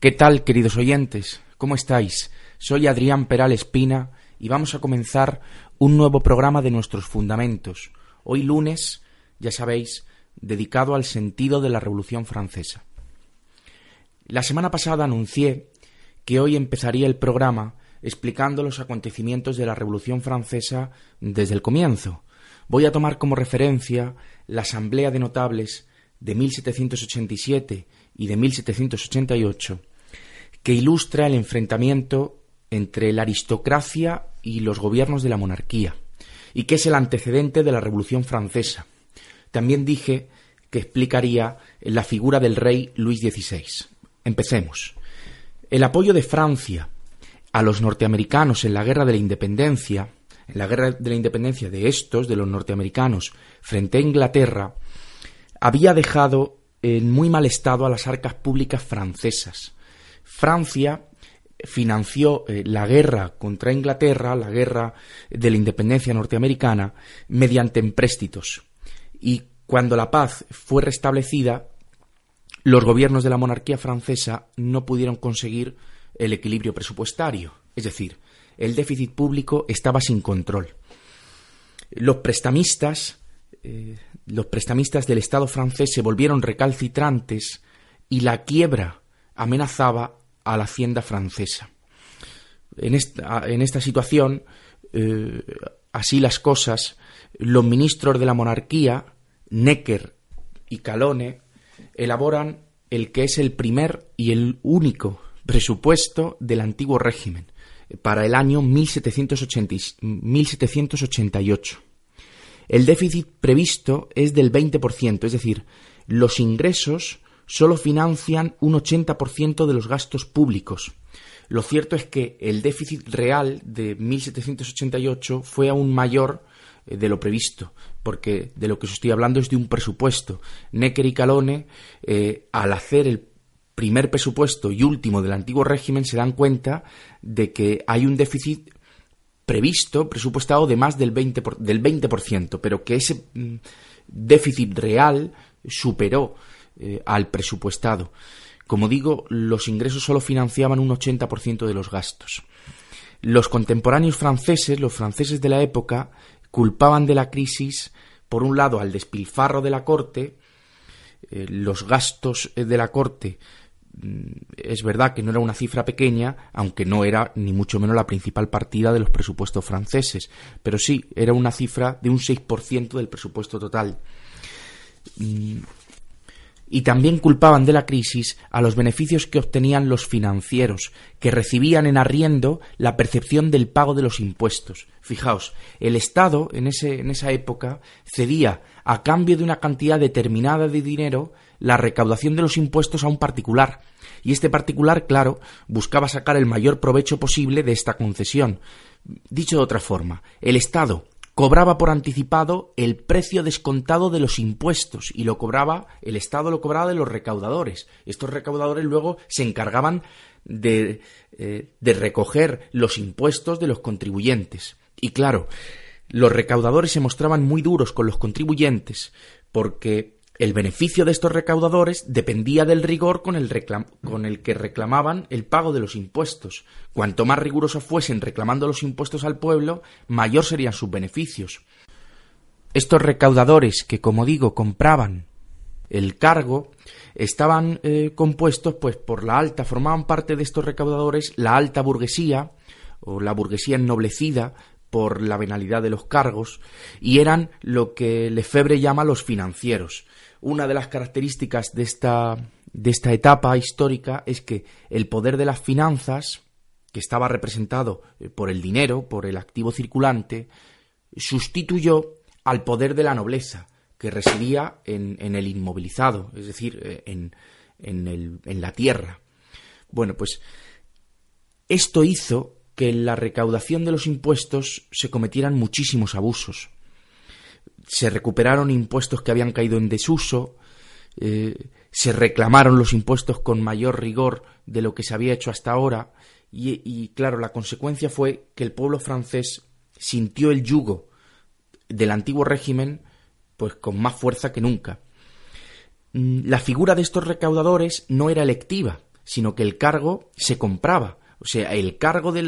¿Qué tal, queridos oyentes? ¿Cómo estáis? Soy Adrián Peral Espina y vamos a comenzar un nuevo programa de nuestros fundamentos. Hoy lunes, ya sabéis, dedicado al sentido de la Revolución Francesa. La semana pasada anuncié que hoy empezaría el programa explicando los acontecimientos de la Revolución Francesa desde el comienzo. Voy a tomar como referencia la Asamblea de Notables de 1787 y de 1788, que ilustra el enfrentamiento entre la aristocracia y los gobiernos de la monarquía, y que es el antecedente de la Revolución Francesa. También dije que explicaría la figura del rey Luis XVI. Empecemos. El apoyo de Francia a los norteamericanos en la guerra de la independencia, en la guerra de la independencia de estos, de los norteamericanos, frente a Inglaterra, había dejado en muy mal estado a las arcas públicas francesas. Francia financió eh, la guerra contra Inglaterra, la guerra de la independencia norteamericana, mediante empréstitos. Y cuando la paz fue restablecida, los gobiernos de la monarquía francesa no pudieron conseguir el equilibrio presupuestario, es decir, el déficit público estaba sin control. Los prestamistas, eh, los prestamistas del Estado francés se volvieron recalcitrantes y la quiebra amenazaba a la hacienda francesa. En esta, situación, eh, así las cosas, los ministros de la monarquía, Necker y Calone, elaboran el que es el primer y el único presupuesto del antiguo régimen para el año 1788. El déficit previsto es del 20%, es decir, los ingresos solo financian un 80% de los gastos públicos. Lo cierto es que el déficit real de 1788 fue aún mayor eh, de lo previsto, porque de lo que os estoy hablando es de un presupuesto. Necker y Calone, eh, al hacer el primer presupuesto y último del antiguo régimen, se dan cuenta de que hay un déficit previsto, presupuestado de más del 20%, del 20% pero que ese mm, déficit real superó eh, al presupuestado. Como digo, los ingresos solo financiaban un 80% de los gastos. Los contemporáneos franceses, los franceses de la época, culpaban de la crisis, por un lado, al despilfarro de la corte, eh, los gastos de la corte mm, es verdad que no era una cifra pequeña, aunque no era ni mucho menos la principal partida de los presupuestos franceses, pero sí era una cifra de un 6% del presupuesto total. Y también culpaban de la crisis a los beneficios que obtenían los financieros, que recibían en arriendo la percepción del pago de los impuestos. Fijaos, el Estado en, ese, en esa época cedía a cambio de una cantidad determinada de dinero la recaudación de los impuestos a un particular, y este particular, claro, buscaba sacar el mayor provecho posible de esta concesión. Dicho de otra forma, el Estado cobraba por anticipado el precio descontado de los impuestos y lo cobraba, el Estado lo cobraba de los recaudadores. Estos recaudadores luego se encargaban de, eh, de recoger los impuestos de los contribuyentes. Y claro, los recaudadores se mostraban muy duros con los contribuyentes porque el beneficio de estos recaudadores dependía del rigor con el, que reclamaban el pago de los impuestos. Cuanto más rigurosos fuesen reclamando los impuestos al pueblo, mayor serían sus beneficios. Estos recaudadores que, como digo, compraban el cargo, estaban eh, compuestos pues por la alta, formaban parte de estos recaudadores la alta burguesía o la burguesía ennoblecida por la venalidad de los cargos y eran lo que Lefebvre llama los financieros una de las características de esta, de esta etapa histórica es que el poder de las finanzas, que estaba representado eh, por el dinero, por el activo circulante, sustituyó al poder de la nobleza, que residía en, en el inmovilizado, es decir, eh, en, en, el, en la tierra. Bueno, pues esto hizo que en la recaudación de los impuestos se cometieran muchísimos abusos. Se recuperaron impuestos que habían caído en desuso, eh, se reclamaron los impuestos con mayor rigor de lo que se había hecho hasta ahora, y, y claro, la consecuencia fue que el pueblo francés sintió el yugo del antiguo régimen pues con más fuerza que nunca. Mm, la figura de estos recaudadores no era electiva, sino que el cargo se compraba. O sea, el cargo de,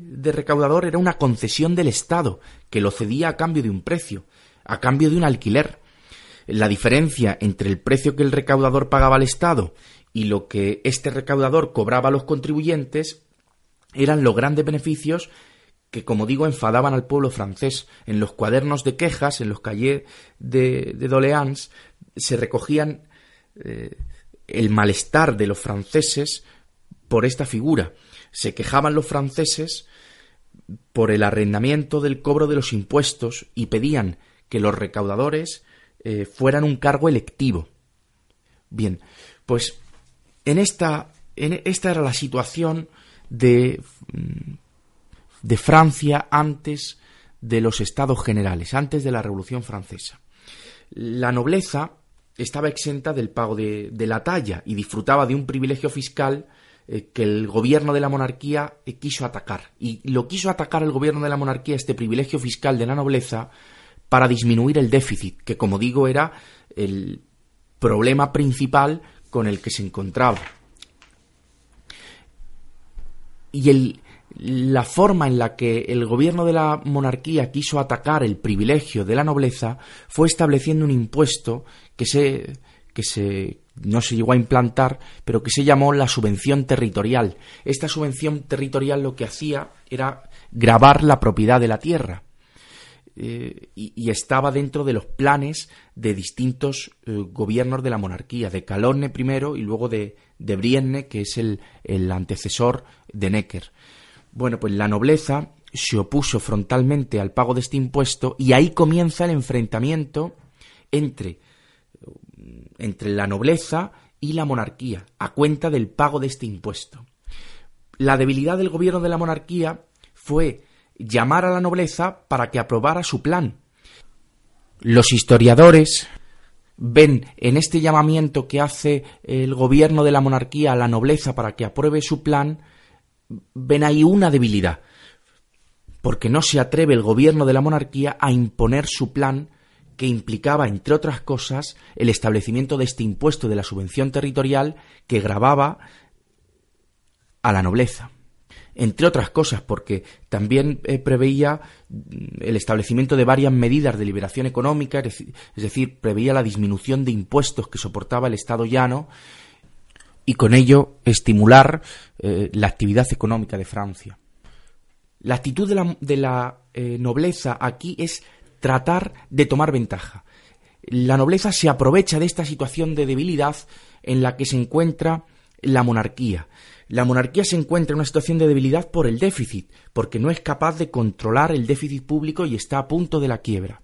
de, recaudador era una concesión del Estado, que lo cedía a cambio de un precio, a cambio de un alquiler. La diferencia entre el precio que el recaudador pagaba al Estado y lo que este recaudador cobraba a los contribuyentes eran los grandes beneficios que, como digo, enfadaban al pueblo francés. En los cuadernos de quejas, en los cahiers de, de Doléans, se recogían eh, el malestar de los franceses por esta figura. Se quejaban los franceses por el arrendamiento del cobro de los impuestos y pedían que los recaudadores eh, fueran un cargo electivo. Bien, pues en esta, en esta era la situación de mm, de Francia antes de los estados generales, antes de la Revolución Francesa. La nobleza estaba exenta del pago de, la talla y disfrutaba de un privilegio fiscal eh, que el gobierno de la monarquía eh, quiso atacar. Y lo quiso atacar el gobierno de la monarquía, este privilegio fiscal de la nobleza, para disminuir el déficit, que como digo era el problema principal con el que se encontraba. Y el, la forma en la que el gobierno de la monarquía quiso atacar el privilegio de la nobleza fue estableciendo un impuesto que se que se no se llegó a implantar, pero que se llamó la subvención territorial. Esta subvención territorial lo que hacía era grabar la propiedad de la tierra. Eh, y, estaba dentro de los planes de distintos eh, gobiernos de la monarquía, de Calonne primero y luego de, de Brienne, que es el, el antecesor de Necker. Bueno, pues la nobleza se opuso frontalmente al pago de este impuesto y ahí comienza el enfrentamiento entre, entre la nobleza y la monarquía, a cuenta del pago de este impuesto. La debilidad del gobierno de la monarquía fue llamar a la nobleza para que aprobara su plan. Los historiadores ven en este llamamiento que hace el gobierno de la monarquía a la nobleza para que apruebe su plan ven ahí una debilidad, porque no se atreve el gobierno de la monarquía a imponer su plan que implicaba, entre otras cosas, el establecimiento de este impuesto de la subvención territorial que grababa a la nobleza. Entre otras cosas, porque también eh, preveía mm, el establecimiento de varias medidas de liberación económica, es decir, preveía la disminución de impuestos que soportaba el Estado llano y con ello estimular eh, la actividad económica de Francia. La actitud de la, eh, nobleza aquí es tratar de tomar ventaja. La nobleza se aprovecha de esta situación de debilidad en la que se encuentra la monarquía. La monarquía se encuentra en una situación de debilidad por el déficit, porque no es capaz de controlar el déficit público y está a punto de la quiebra.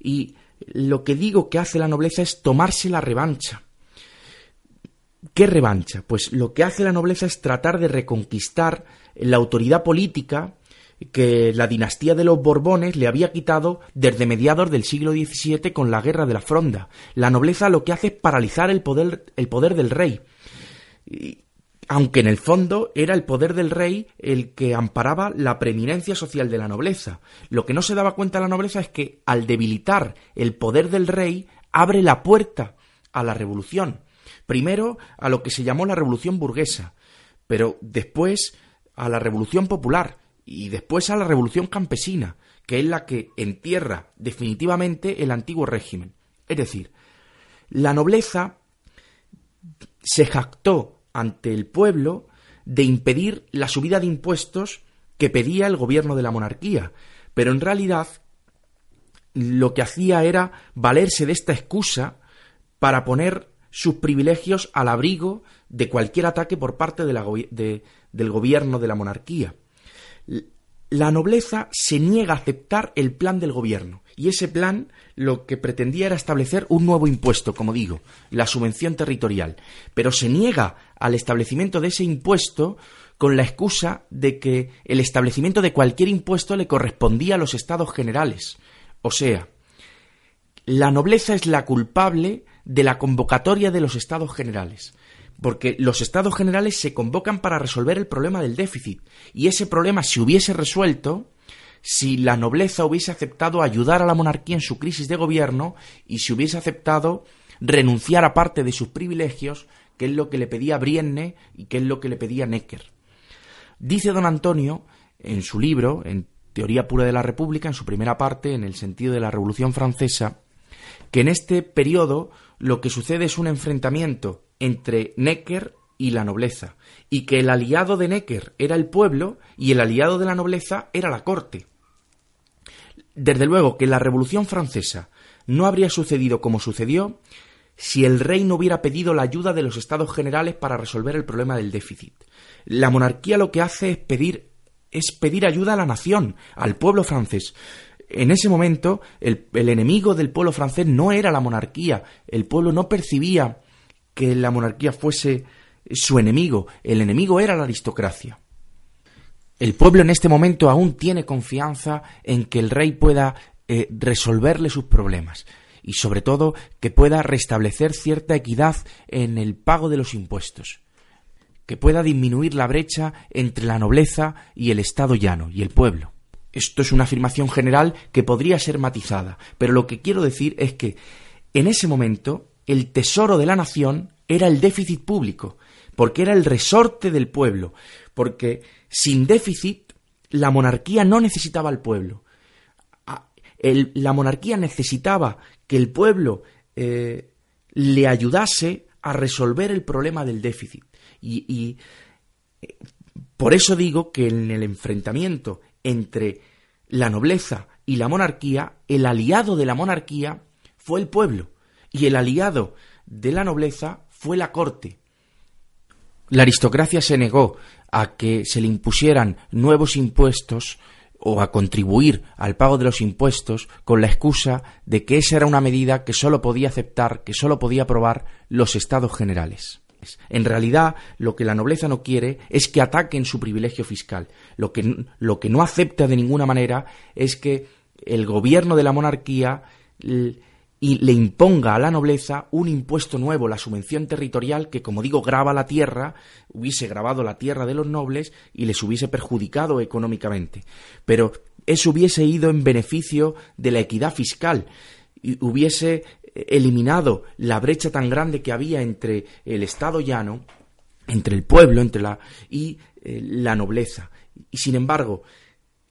Y lo que digo que hace la nobleza es tomarse la revancha. ¿Qué revancha? Pues lo que hace la nobleza es tratar de reconquistar la autoridad política que la dinastía de los Borbones le había quitado desde mediados del siglo XVII con la guerra de la Fronda. La nobleza lo que hace es paralizar el poder, el poder del rey. aunque en el fondo era el poder del rey el que amparaba la preeminencia social de la nobleza. Lo que no se daba cuenta la nobleza es que al debilitar el poder del rey abre la puerta a la revolución. Primero a lo que se llamó la Revolución burguesa, pero después a la Revolución popular y después a la Revolución campesina, que es la que entierra definitivamente el antiguo régimen. Es decir, la nobleza se jactó ante el pueblo de impedir la subida de impuestos que pedía el gobierno de la monarquía, pero en realidad lo que hacía era valerse de esta excusa para poner sus privilegios al abrigo de cualquier ataque por parte del gobierno de la monarquía. La nobleza se niega a aceptar el plan del gobierno, y ese plan lo que pretendía era establecer un nuevo impuesto, como digo, la subvención territorial, pero se niega al establecimiento de ese impuesto con la excusa de que el establecimiento de cualquier impuesto le correspondía a los estados generales. O sea, la nobleza es la culpable de la convocatoria de los estados generales porque los estados generales se convocan para resolver el problema del déficit, y ese problema se hubiese resuelto si la nobleza hubiese aceptado ayudar a la monarquía en su crisis de gobierno y si hubiese aceptado renunciar a parte de sus privilegios, que es lo que le pedía Brienne y que es lo que le pedía Necker. Dice don Antonio, en su libro, en Teoría Pura de la República, en su primera parte, en el sentido de la Revolución Francesa, que en este periodo lo que sucede es un enfrentamiento entre Necker y la nobleza, y que el aliado de Necker era el pueblo y el aliado de la nobleza era la corte. Desde luego que la Revolución Francesa no habría sucedido como sucedió si el rey no hubiera pedido la ayuda de los estados generales para resolver el problema del déficit. La monarquía lo que hace es pedir es pedir ayuda a la nación, al pueblo francés. En ese momento, el, el enemigo del pueblo francés no era la monarquía, el pueblo no percibía que la monarquía fuese su enemigo, el enemigo era la aristocracia. El pueblo en este momento aún tiene confianza en que el rey pueda eh, resolverle sus problemas y sobre todo que pueda restablecer cierta equidad en el pago de los impuestos, que pueda disminuir la brecha entre la nobleza y el Estado llano y el pueblo. Esto es una afirmación general que podría ser matizada, pero lo que quiero decir es que en ese momento el tesoro de la nación era el déficit público, porque era el resorte del pueblo, porque sin déficit la monarquía no necesitaba al pueblo. la monarquía necesitaba que el pueblo eh, le ayudase a resolver el problema del déficit. Y, y eh, por eso digo que en el enfrentamiento entre la nobleza y la monarquía, el aliado de la monarquía fue el pueblo y el aliado de la nobleza fue la corte. La aristocracia se negó a que se le impusieran nuevos impuestos o a contribuir al pago de los impuestos con la excusa de que esa era una medida que sólo podía aceptar, que sólo podía aprobar los estados generales. En realidad, lo que la nobleza no quiere es que ataquen su privilegio fiscal. Lo que, lo que no acepta de ninguna manera es que el gobierno de la monarquía y le imponga a la nobleza un impuesto nuevo, la subvención territorial, que, como digo, graba la tierra, hubiese grabado la tierra de los nobles y les hubiese perjudicado económicamente. Pero eso hubiese ido en beneficio de la equidad fiscal y hubiese eliminado la brecha tan grande que había entre el Estado llano, entre el pueblo, entre la y eh, la nobleza. Y sin embargo,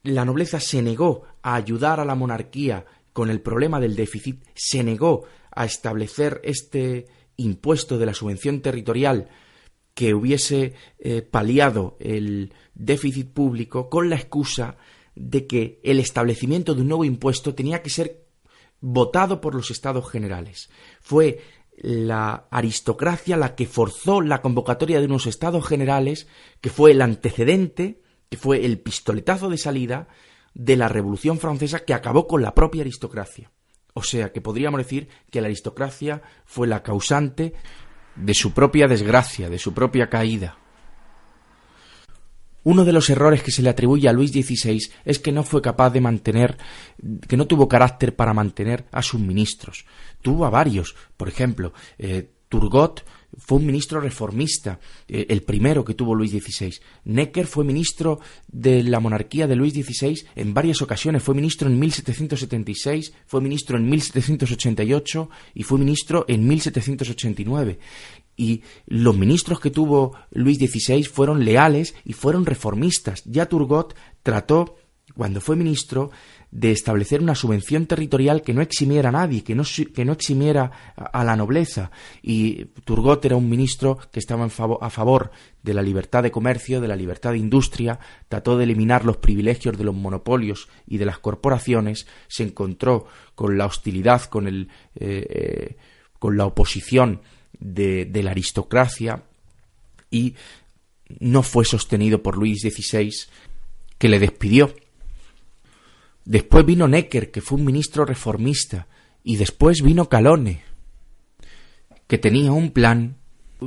la nobleza se negó a ayudar a la monarquía con el problema del déficit, se negó a establecer este impuesto de la subvención territorial que hubiese eh, paliado el déficit público con la excusa de que el establecimiento de un nuevo impuesto tenía que ser votado por los estados generales. Fue la aristocracia la que forzó la convocatoria de unos estados generales, que fue el antecedente, que fue el pistoletazo de salida de la Revolución Francesa que acabó con la propia aristocracia. O sea que podríamos decir que la aristocracia fue la causante de su propia desgracia, de su propia caída. Uno de los errores que se le atribuye a Luis XVI es que no fue capaz de mantener, que no tuvo carácter para mantener a sus ministros. Tuvo a varios, por ejemplo, eh, Turgot fue un ministro reformista, eh, el primero que tuvo Luis XVI. Necker fue ministro de la monarquía de Luis XVI en varias ocasiones. Fue ministro en 1776, fue ministro en 1788 y fue ministro en 1789. Y los ministros que tuvo Luis XVI fueron leales y fueron reformistas. Ya Turgot trató, cuando fue ministro, de establecer una subvención territorial que no eximiera a nadie, que no, que no eximiera a, la nobleza. Y Turgot era un ministro que estaba a favor de la libertad de comercio, de la libertad de industria, trató de eliminar los privilegios de los monopolios y de las corporaciones, se encontró con la hostilidad, con el. Eh, eh, con la oposición de, de la aristocracia y no fue sostenido por Luis XVI, que le despidió. Después vino Necker, que fue un ministro reformista, y después vino Calone, que tenía un plan,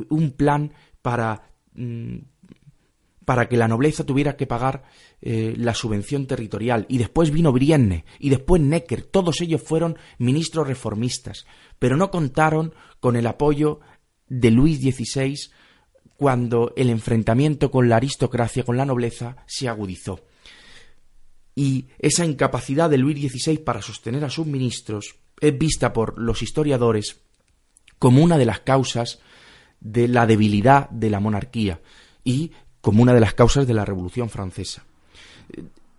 un plan para, mm, para que la nobleza tuviera que pagar eh, la subvención territorial. Y después vino Brienne, y después Necker. Todos ellos fueron ministros reformistas, pero no contaron con el apoyo de Luis XVI cuando el enfrentamiento con la aristocracia, con la nobleza, se agudizó. Y esa incapacidad de Luis XVI para sostener a sus ministros es vista por los historiadores como una de las causas de la debilidad de la monarquía y como una de las causas de la Revolución Francesa.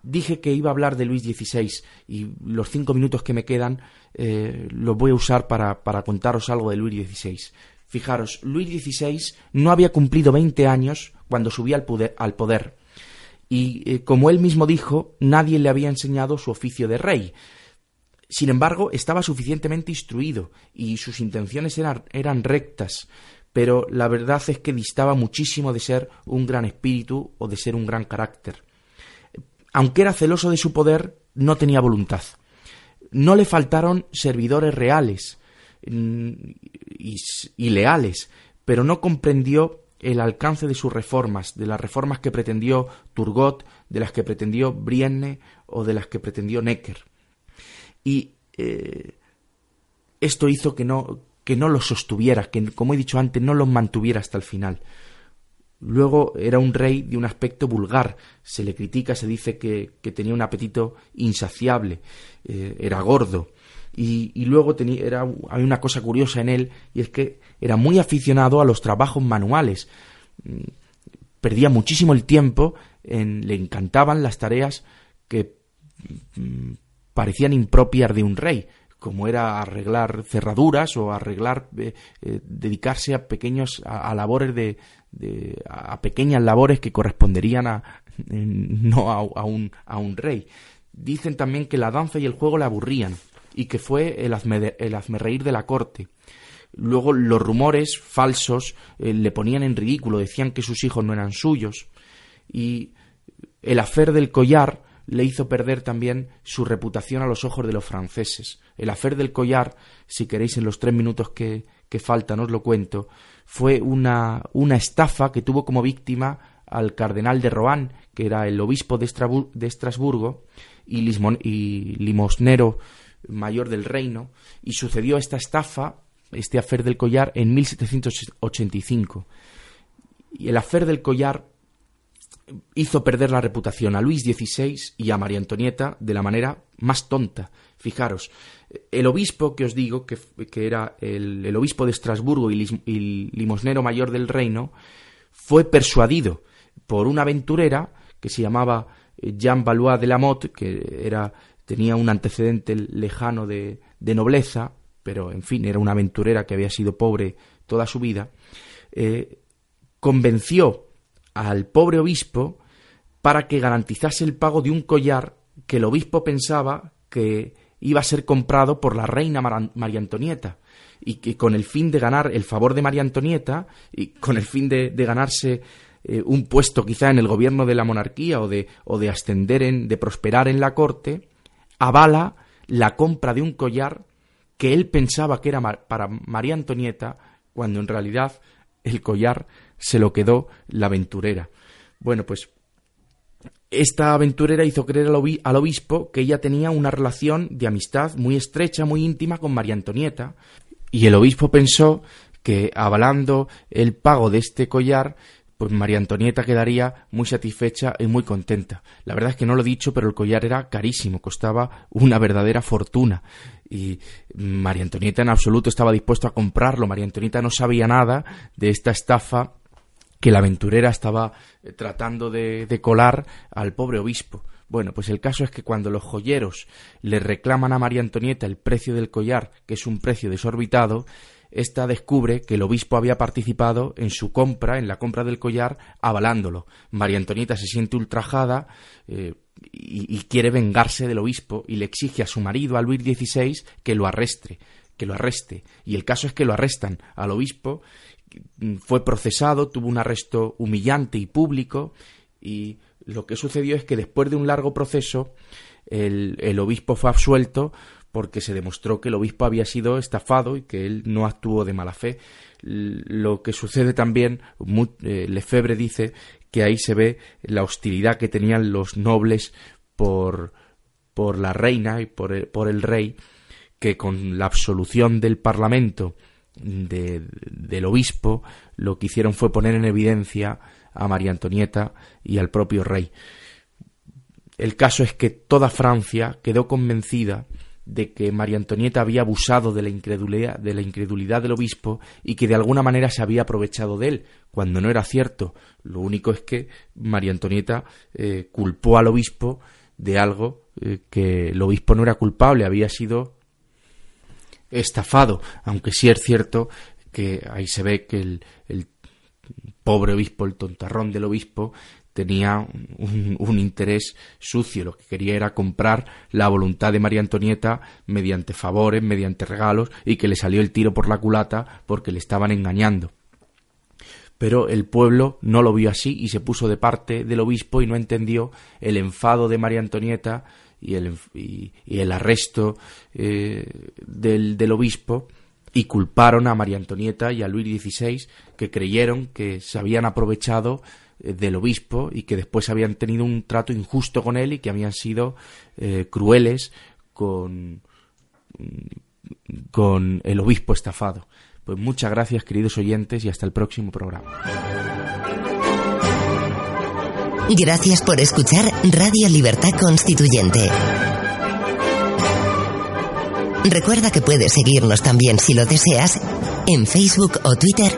Dije que iba a hablar de Luis XVI y los cinco minutos que me quedan eh, los voy a usar para, para contaros algo de Luis XVI. Fijaros, Luis XVI no había cumplido 20 años cuando subía al al poder y, eh, como él mismo dijo, nadie le había enseñado su oficio de rey. Sin embargo, estaba suficientemente instruido y sus intenciones eran, eran rectas, pero la verdad es que distaba muchísimo de ser un gran espíritu o de ser un gran carácter. Aunque era celoso de su poder, no tenía voluntad. No le faltaron servidores reales mm, y, leales, pero no comprendió el alcance de sus reformas, de las reformas que pretendió Turgot, de las que pretendió Brienne o de las que pretendió Necker. Y eh, esto hizo que no, que no los sostuviera, que, como he dicho antes, no los mantuviera hasta el final. Luego era un rey de un aspecto vulgar, se le critica, se dice que, tenía un apetito insaciable, eh, era gordo, y, luego tenía, era, hay una cosa curiosa en él, y es que era muy aficionado a los trabajos manuales. Mm, perdía muchísimo el tiempo, en, le encantaban las tareas que mm, parecían impropias de un rey, como era arreglar cerraduras o arreglar, eh, eh, dedicarse a pequeños, a, labores de, a pequeñas labores que corresponderían a, no a, un, a un rey. Dicen también que la danza y el juego le aburrían y que fue el, hazme, el de la corte. Luego los rumores falsos eh, le ponían en ridículo, decían que sus hijos no eran suyos. Y el afer del collar le hizo perder también su reputación a los ojos de los franceses. El afer del collar, si queréis en los tres minutos que, que faltan os lo cuento, fue una, una estafa que tuvo como víctima al cardenal de Rohan, que era el obispo de, de Estrasburgo y limosnero mayor del reino, y sucedió esta estafa, este afer del collar, en 1785. Y el afer del collar hizo perder la reputación a Luis XVI y a María Antonieta de la manera más tonta. Fijaros, el obispo que os digo, que, era el, obispo de Estrasburgo y, limosnero mayor del reino, fue persuadido por una aventurera que se llamaba Jean Valois de la Motte, que era tenía un antecedente lejano de, nobleza, pero en fin, era una aventurera que había sido pobre toda su vida, eh, convenció al pobre obispo para que garantizase el pago de un collar que el obispo pensaba que iba a ser comprado por la reina María Antonieta y que con el fin de ganar el favor de María Antonieta y con el fin de, ganarse eh, un puesto quizá en el gobierno de la monarquía o de, o de ascender en, de prosperar en la corte, avala la compra de un collar que él pensaba que era para María Antonieta, cuando en realidad el collar se lo quedó la aventurera. Bueno, pues esta aventurera hizo creer al, obispo que ella tenía una relación de amistad muy estrecha, muy íntima con María Antonieta, y el obispo pensó que avalando el pago de este collar pues María Antonieta quedaría muy satisfecha y muy contenta. La verdad es que no lo he dicho, pero el collar era carísimo, costaba una verdadera fortuna. Y María Antonieta en absoluto estaba dispuesta a comprarlo. María Antonieta no sabía nada de esta estafa que la aventurera estaba eh, tratando de, de colar al pobre obispo. Bueno, pues el caso es que cuando los joyeros le reclaman a María Antonieta el precio del collar, que es un precio desorbitado, esta descubre que el obispo había participado en su compra, en la compra del collar, avalándolo. María Antonieta se siente ultrajada eh, y, quiere vengarse del obispo y le exige a su marido, a Luis XVI, que lo arrestre, que lo arreste. Y el caso es que lo arrestan al obispo, fue procesado, tuvo un arresto humillante y público, y lo que sucedió es que después de un largo proceso, el, el obispo fue absuelto porque se demostró que el obispo había sido estafado y que él no actuó de mala fe. Lo que sucede también, eh, Lefebvre dice que ahí se ve la hostilidad que tenían los nobles por, por la reina y por el, por el rey, que con la absolución del Parlamento del obispo, lo que hicieron fue poner en evidencia a María Antonieta y al propio rey. El caso es que toda Francia quedó convencida de que María Antonieta había abusado de la incredulidad, de la incredulidad del obispo y que de alguna manera se había aprovechado de él, cuando no era cierto. Lo único es que María Antonieta eh, culpó al obispo de algo eh, que el obispo no era culpable, había sido estafado, aunque sí es cierto que ahí se ve que el, el pobre obispo, el tontarrón del obispo, tenía un, interés sucio, lo que quería era comprar la voluntad de María Antonieta mediante favores, mediante regalos, y que le salió el tiro por la culata porque le estaban engañando. Pero el pueblo no lo vio así y se puso de parte del obispo y no entendió el enfado de María Antonieta y el, y, el arresto eh, del, del obispo y culparon a María Antonieta y a Luis XVI que creyeron que se habían aprovechado del obispo y que después habían tenido un trato injusto con él y que habían sido eh, crueles con, con el obispo estafado. Pues muchas gracias queridos oyentes y hasta el próximo programa. Gracias por escuchar Radio Libertad Constituyente. Recuerda que puedes seguirnos también si lo deseas en Facebook o Twitter